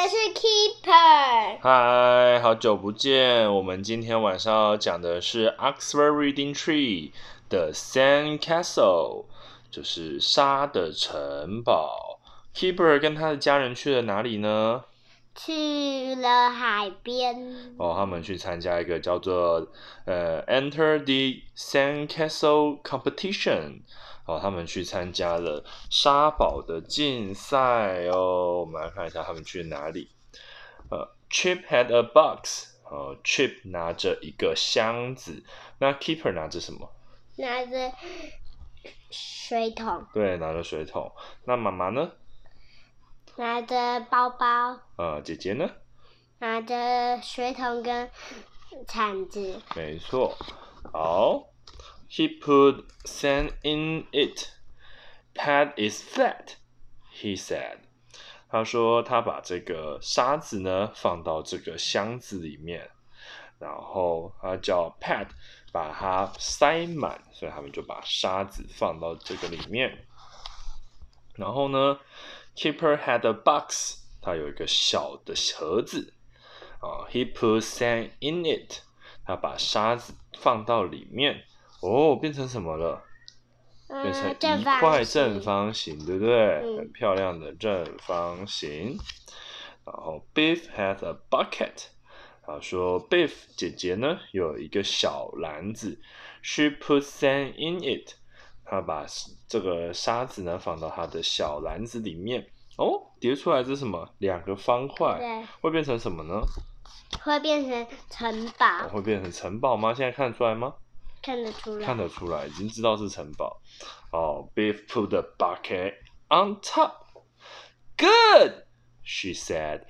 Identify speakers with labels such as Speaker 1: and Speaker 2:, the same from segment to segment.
Speaker 1: 们是 Keeper。
Speaker 2: 嗨，好久不见！我们今天晚上要讲的是 Oxford Reading Tree 的 Sandcastle，就是沙的城堡。Keeper 跟他的家人去了哪里呢？
Speaker 1: 去了海边。
Speaker 2: 哦，他们去参加一个叫做呃 Enter the Sandcastle Competition。哦，他们去参加了沙堡的竞赛哦。我们来看一下他们去哪里。呃，Chip had a box。呃，Chip 拿着一个箱子。那 Keeper 拿着什么？
Speaker 1: 拿着水桶。
Speaker 2: 对，拿着水桶。那妈妈呢？
Speaker 1: 拿着包包。
Speaker 2: 呃，姐姐呢？
Speaker 1: 拿着水桶跟铲子。
Speaker 2: 没错。好。He put sand in it. Pad is flat, he said. 他说他把这个沙子呢放到这个箱子里面，然后他叫 Pad 把它塞满，所以他们就把沙子放到这个里面。然后呢，Keeper had a box，他有一个小的盒子啊。He put sand in it，他把沙子放到里面。哦，变成什么了？
Speaker 1: 嗯、
Speaker 2: 变成一块正方形，对不对？嗯、很漂亮的正方形。然后，Beef has a bucket。他说，Beef 姐姐呢有一个小篮子，She put sand in it。她把这个沙子呢放到他的小篮子里面。哦，叠出来这是什么？两个方块，对会变成什么呢？
Speaker 1: 会变成城堡。
Speaker 2: 哦、会变成城堡吗？现在看得出来吗？
Speaker 1: 看得出来，
Speaker 2: 看得出来，已经知道是城堡。哦、oh，Biff put the bucket on top. Good, she said.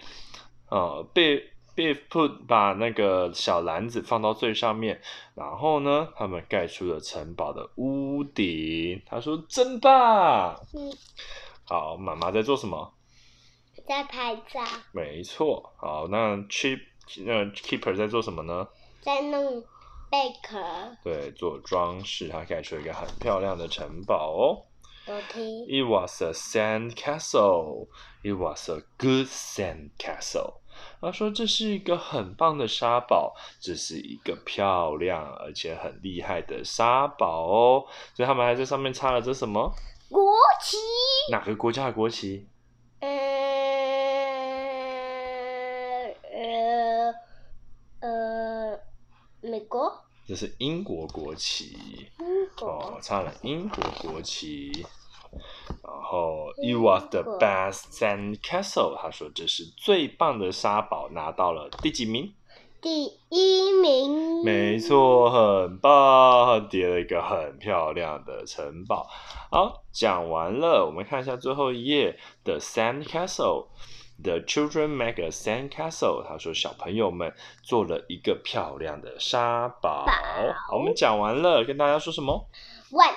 Speaker 2: 哦、uh，Biff Biff put 把那个小篮子放到最上面，然后呢，他们盖出了城堡的屋顶。他说：“真棒！”嗯。好，妈妈在做什么？
Speaker 1: 在拍照。
Speaker 2: 没错。好，那 Chip 那 Keeper 在做什么呢？
Speaker 1: 在弄。贝壳
Speaker 2: 对，做装饰，他盖出一个很漂亮的城堡哦。
Speaker 1: Okay.
Speaker 2: It was a sand castle. It was a good sand castle. 他说这是一个很棒的沙堡，这是一个漂亮而且很厉害的沙堡哦。所以他们还在上面插了这什么？
Speaker 1: 国旗？
Speaker 2: 哪个国家的国旗呃呃？
Speaker 1: 美国，
Speaker 2: 这是英国国旗，
Speaker 1: 国
Speaker 2: 哦，插了英国国旗。然后，It was the best sand castle。他说这是最棒的沙堡，拿到了第几名？
Speaker 1: 第一名。
Speaker 2: 没错，很棒，叠了一个很漂亮的城堡。好，讲完了，我们看一下最后一页的 sand castle。The children make a sand castle。他说，小朋友们做了一个漂亮的沙堡。好，我们讲完了，跟大家说什么？
Speaker 1: 晚